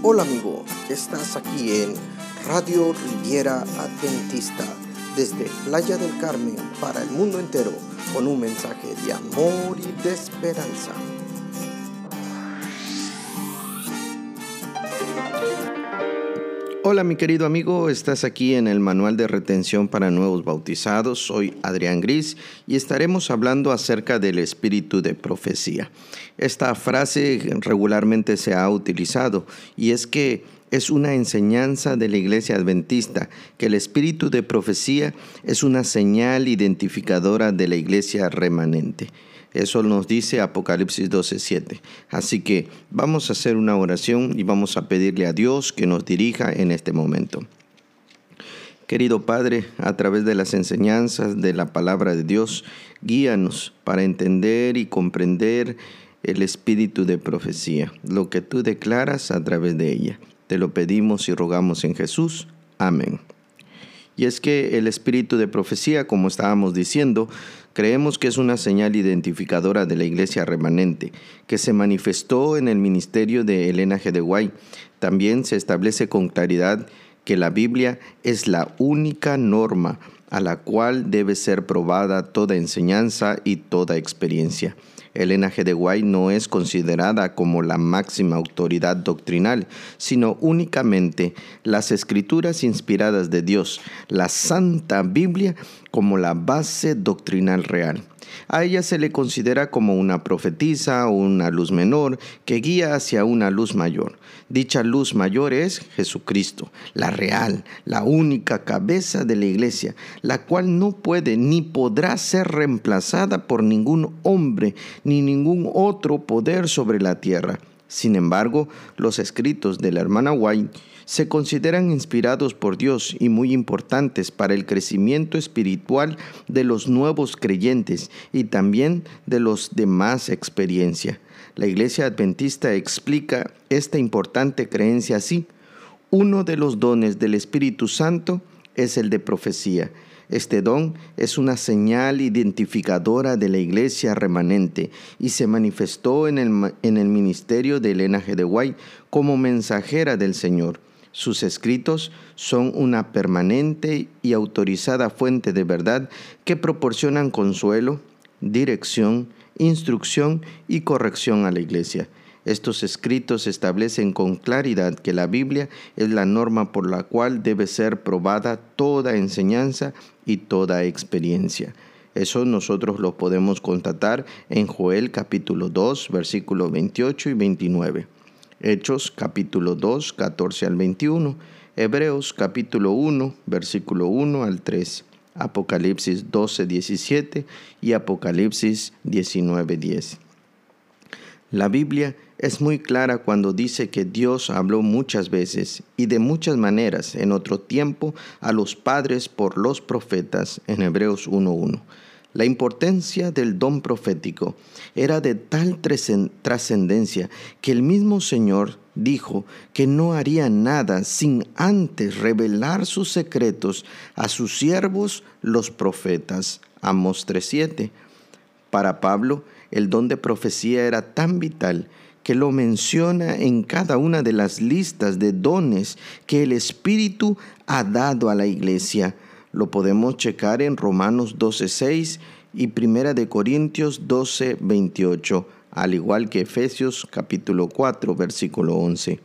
Hola amigo, estás aquí en Radio Riviera Adventista desde Playa del Carmen para el mundo entero con un mensaje de amor y de esperanza. Hola mi querido amigo, estás aquí en el Manual de Retención para Nuevos Bautizados. Soy Adrián Gris y estaremos hablando acerca del espíritu de profecía. Esta frase regularmente se ha utilizado y es que es una enseñanza de la iglesia adventista que el espíritu de profecía es una señal identificadora de la iglesia remanente. Eso nos dice Apocalipsis 12:7. Así que vamos a hacer una oración y vamos a pedirle a Dios que nos dirija en este momento. Querido Padre, a través de las enseñanzas de la palabra de Dios, guíanos para entender y comprender el espíritu de profecía, lo que tú declaras a través de ella. Te lo pedimos y rogamos en Jesús. Amén. Y es que el espíritu de profecía, como estábamos diciendo, creemos que es una señal identificadora de la iglesia remanente, que se manifestó en el ministerio de Elena G. de Guay. También se establece con claridad que la Biblia es la única norma a la cual debe ser probada toda enseñanza y toda experiencia. Elena G. de Guay no es considerada como la máxima autoridad doctrinal, sino únicamente las escrituras inspiradas de Dios, la Santa Biblia, como la base doctrinal real. A ella se le considera como una profetisa o una luz menor que guía hacia una luz mayor. Dicha luz mayor es Jesucristo, la real, la única cabeza de la iglesia, la cual no puede ni podrá ser reemplazada por ningún hombre ni ningún otro poder sobre la tierra. Sin embargo, los escritos de la hermana White se consideran inspirados por Dios y muy importantes para el crecimiento espiritual de los nuevos creyentes y también de los de más experiencia. La Iglesia Adventista explica esta importante creencia así. Uno de los dones del Espíritu Santo es el de profecía. Este don es una señal identificadora de la iglesia remanente y se manifestó en el, en el ministerio de Elena G. de como mensajera del Señor. Sus escritos son una permanente y autorizada fuente de verdad que proporcionan consuelo, dirección, instrucción y corrección a la iglesia. Estos escritos establecen con claridad que la Biblia es la norma por la cual debe ser probada toda enseñanza y toda experiencia. Eso nosotros lo podemos constatar en Joel capítulo 2, versículos 28 y 29. Hechos capítulo 2, 14 al 21, Hebreos capítulo 1, versículo 1 al 3, Apocalipsis 12, 17 y Apocalipsis 19, 10. La Biblia es muy clara cuando dice que Dios habló muchas veces y de muchas maneras en otro tiempo a los padres por los profetas en Hebreos 1.1. La importancia del don profético era de tal trascendencia que el mismo Señor dijo que no haría nada sin antes revelar sus secretos a sus siervos los profetas. Amos 3.7. Para Pablo, el don de profecía era tan vital que lo menciona en cada una de las listas de dones que el Espíritu ha dado a la iglesia lo podemos checar en Romanos 12:6 y Primera de Corintios 12:28, al igual que Efesios capítulo 4 versículo 11.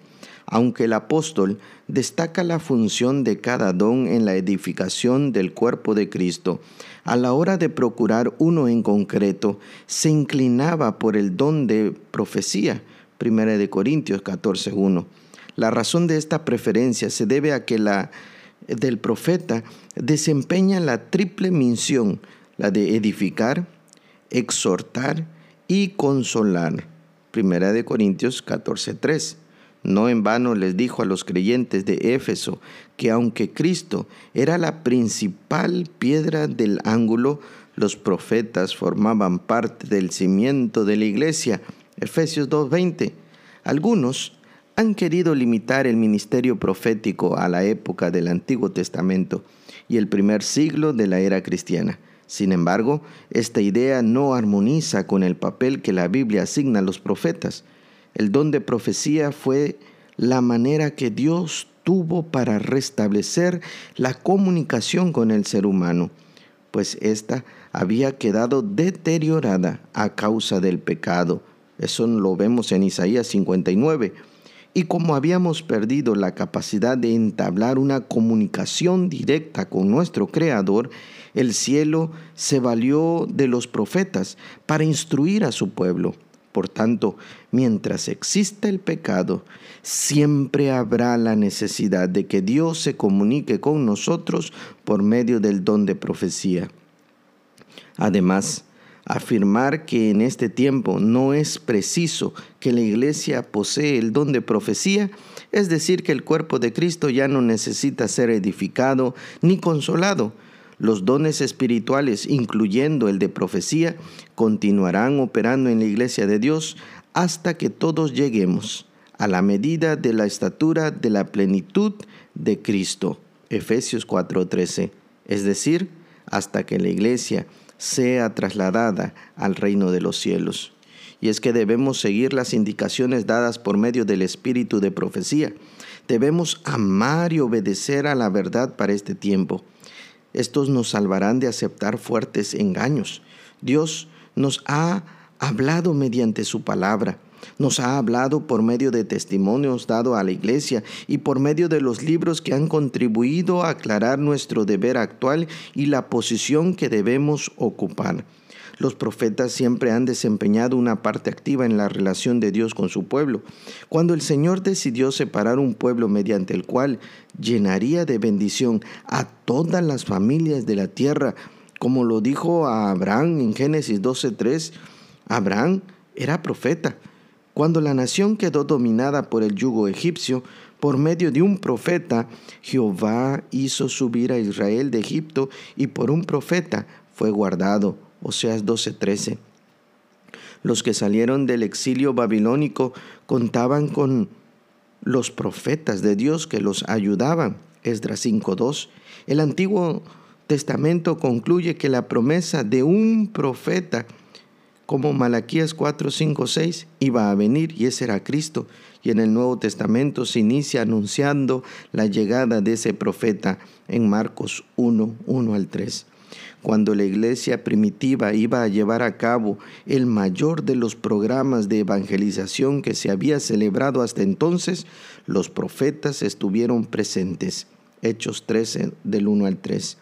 Aunque el apóstol destaca la función de cada don en la edificación del cuerpo de Cristo, a la hora de procurar uno en concreto, se inclinaba por el don de profecía, Primera de Corintios 14:1. La razón de esta preferencia se debe a que la del profeta desempeña la triple misión, la de edificar, exhortar y consolar. Primera de Corintios 14:3. No en vano les dijo a los creyentes de Éfeso que aunque Cristo era la principal piedra del ángulo, los profetas formaban parte del cimiento de la iglesia. Efesios 2:20. Algunos han querido limitar el ministerio profético a la época del Antiguo Testamento y el primer siglo de la era cristiana. Sin embargo, esta idea no armoniza con el papel que la Biblia asigna a los profetas. El don de profecía fue la manera que Dios tuvo para restablecer la comunicación con el ser humano, pues ésta había quedado deteriorada a causa del pecado. Eso lo vemos en Isaías 59. Y como habíamos perdido la capacidad de entablar una comunicación directa con nuestro Creador, el cielo se valió de los profetas para instruir a su pueblo. Por tanto, mientras exista el pecado, siempre habrá la necesidad de que Dios se comunique con nosotros por medio del don de profecía. Además, afirmar que en este tiempo no es preciso que la iglesia posee el don de profecía, es decir, que el cuerpo de Cristo ya no necesita ser edificado ni consolado, los dones espirituales, incluyendo el de profecía, continuarán operando en la iglesia de Dios hasta que todos lleguemos a la medida de la estatura de la plenitud de Cristo. Efesios 4:13. Es decir, hasta que la iglesia sea trasladada al reino de los cielos. Y es que debemos seguir las indicaciones dadas por medio del espíritu de profecía. Debemos amar y obedecer a la verdad para este tiempo. Estos nos salvarán de aceptar fuertes engaños. Dios nos ha hablado mediante su palabra. Nos ha hablado por medio de testimonios dados a la iglesia y por medio de los libros que han contribuido a aclarar nuestro deber actual y la posición que debemos ocupar. Los profetas siempre han desempeñado una parte activa en la relación de Dios con su pueblo. Cuando el Señor decidió separar un pueblo mediante el cual llenaría de bendición a todas las familias de la tierra, como lo dijo a Abraham en Génesis 12:3, Abraham era profeta. Cuando la nación quedó dominada por el yugo egipcio, por medio de un profeta, Jehová hizo subir a Israel de Egipto y por un profeta fue guardado. Oseas 12:13. Los que salieron del exilio babilónico contaban con los profetas de Dios que los ayudaban. Esdras 5:2. El Antiguo Testamento concluye que la promesa de un profeta como Malaquías 4, 5, 6 iba a venir y ese era Cristo. Y en el Nuevo Testamento se inicia anunciando la llegada de ese profeta en Marcos 1, 1 al 3 cuando la iglesia primitiva iba a llevar a cabo el mayor de los programas de evangelización que se había celebrado hasta entonces, los profetas estuvieron presentes. Hechos 13 del 1 al 3.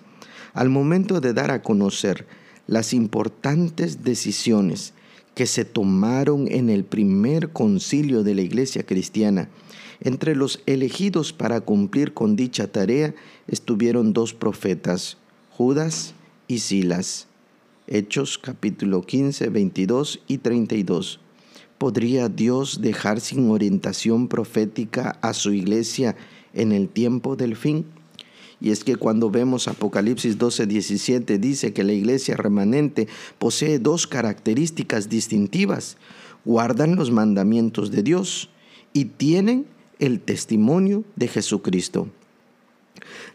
Al momento de dar a conocer las importantes decisiones que se tomaron en el primer concilio de la iglesia cristiana, entre los elegidos para cumplir con dicha tarea estuvieron dos profetas, Judas y Silas. Hechos capítulo 15, 22 y 32. ¿Podría Dios dejar sin orientación profética a su iglesia en el tiempo del fin? Y es que cuando vemos Apocalipsis 12, 17 dice que la iglesia remanente posee dos características distintivas. Guardan los mandamientos de Dios y tienen el testimonio de Jesucristo.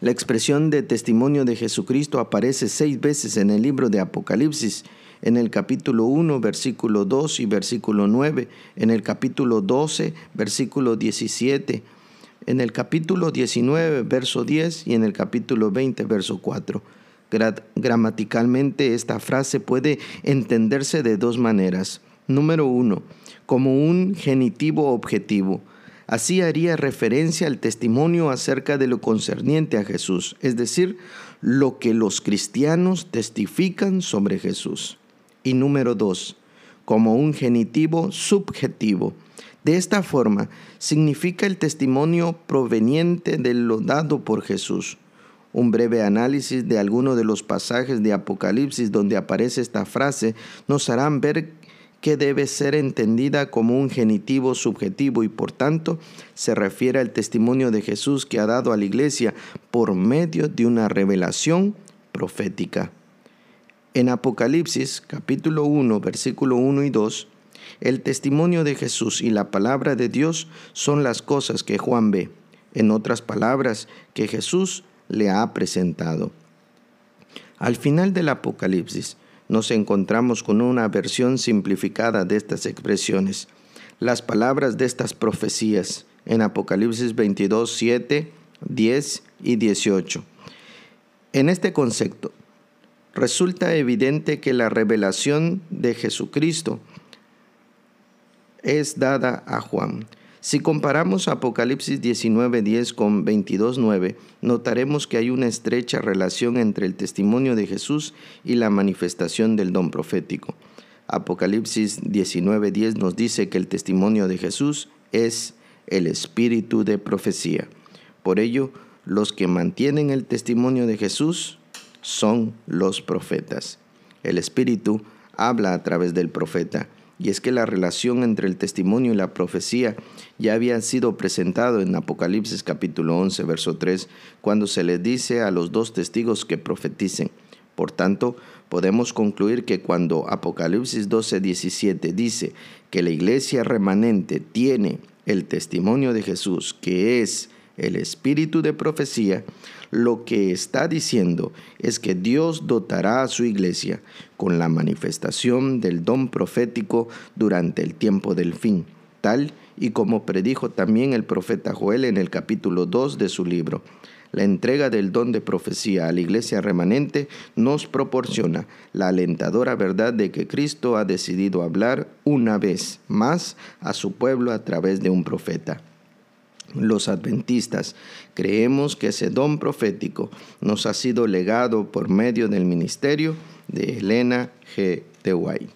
La expresión de testimonio de Jesucristo aparece seis veces en el libro de Apocalipsis, en el capítulo 1, versículo 2 y versículo 9, en el capítulo 12, versículo 17, en el capítulo 19, verso 10 y en el capítulo 20, verso 4. gramaticalmente esta frase puede entenderse de dos maneras. Número uno, como un genitivo objetivo Así haría referencia al testimonio acerca de lo concerniente a Jesús, es decir, lo que los cristianos testifican sobre Jesús. Y número dos, como un genitivo subjetivo. De esta forma, significa el testimonio proveniente de lo dado por Jesús. Un breve análisis de alguno de los pasajes de Apocalipsis donde aparece esta frase nos harán ver que debe ser entendida como un genitivo subjetivo y por tanto se refiere al testimonio de Jesús que ha dado a la iglesia por medio de una revelación profética. En Apocalipsis capítulo 1 versículo 1 y 2, el testimonio de Jesús y la palabra de Dios son las cosas que Juan ve, en otras palabras, que Jesús le ha presentado. Al final del Apocalipsis, nos encontramos con una versión simplificada de estas expresiones. Las palabras de estas profecías en Apocalipsis 22, 7, 10 y 18. En este concepto, resulta evidente que la revelación de Jesucristo es dada a Juan. Si comparamos Apocalipsis 19:10 con 22:9, notaremos que hay una estrecha relación entre el testimonio de Jesús y la manifestación del don profético. Apocalipsis 19:10 nos dice que el testimonio de Jesús es el espíritu de profecía. Por ello, los que mantienen el testimonio de Jesús son los profetas. El espíritu habla a través del profeta y es que la relación entre el testimonio y la profecía ya había sido presentado en Apocalipsis capítulo 11, verso 3, cuando se le dice a los dos testigos que profeticen. Por tanto, podemos concluir que cuando Apocalipsis 12, 17 dice que la iglesia remanente tiene el testimonio de Jesús, que es el espíritu de profecía, lo que está diciendo es que Dios dotará a su iglesia con la manifestación del don profético durante el tiempo del fin, tal y como predijo también el profeta Joel en el capítulo 2 de su libro. La entrega del don de profecía a la iglesia remanente nos proporciona la alentadora verdad de que Cristo ha decidido hablar una vez más a su pueblo a través de un profeta los adventistas creemos que ese don profético nos ha sido legado por medio del ministerio de Elena G. de.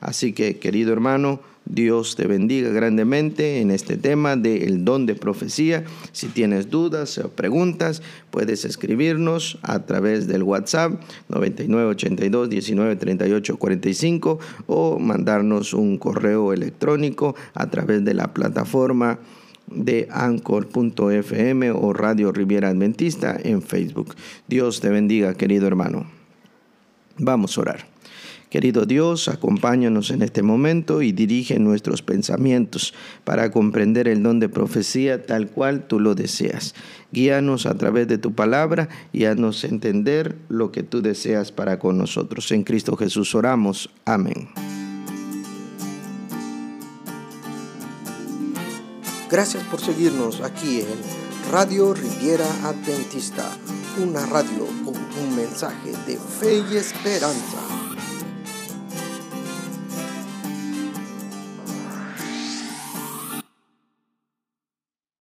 Así que, querido hermano, Dios te bendiga grandemente en este tema del don de profecía. Si tienes dudas o preguntas, puedes escribirnos a través del WhatsApp 9982 1938 45 o mandarnos un correo electrónico a través de la plataforma de anchor.fm o Radio Riviera Adventista en Facebook. Dios te bendiga, querido hermano. Vamos a orar. Querido Dios, acompáñanos en este momento y dirige nuestros pensamientos para comprender el don de profecía tal cual tú lo deseas. Guíanos a través de tu palabra y haznos entender lo que tú deseas para con nosotros. En Cristo Jesús oramos. Amén. Gracias por seguirnos aquí en Radio Riviera Adventista, una radio con un mensaje de fe y esperanza.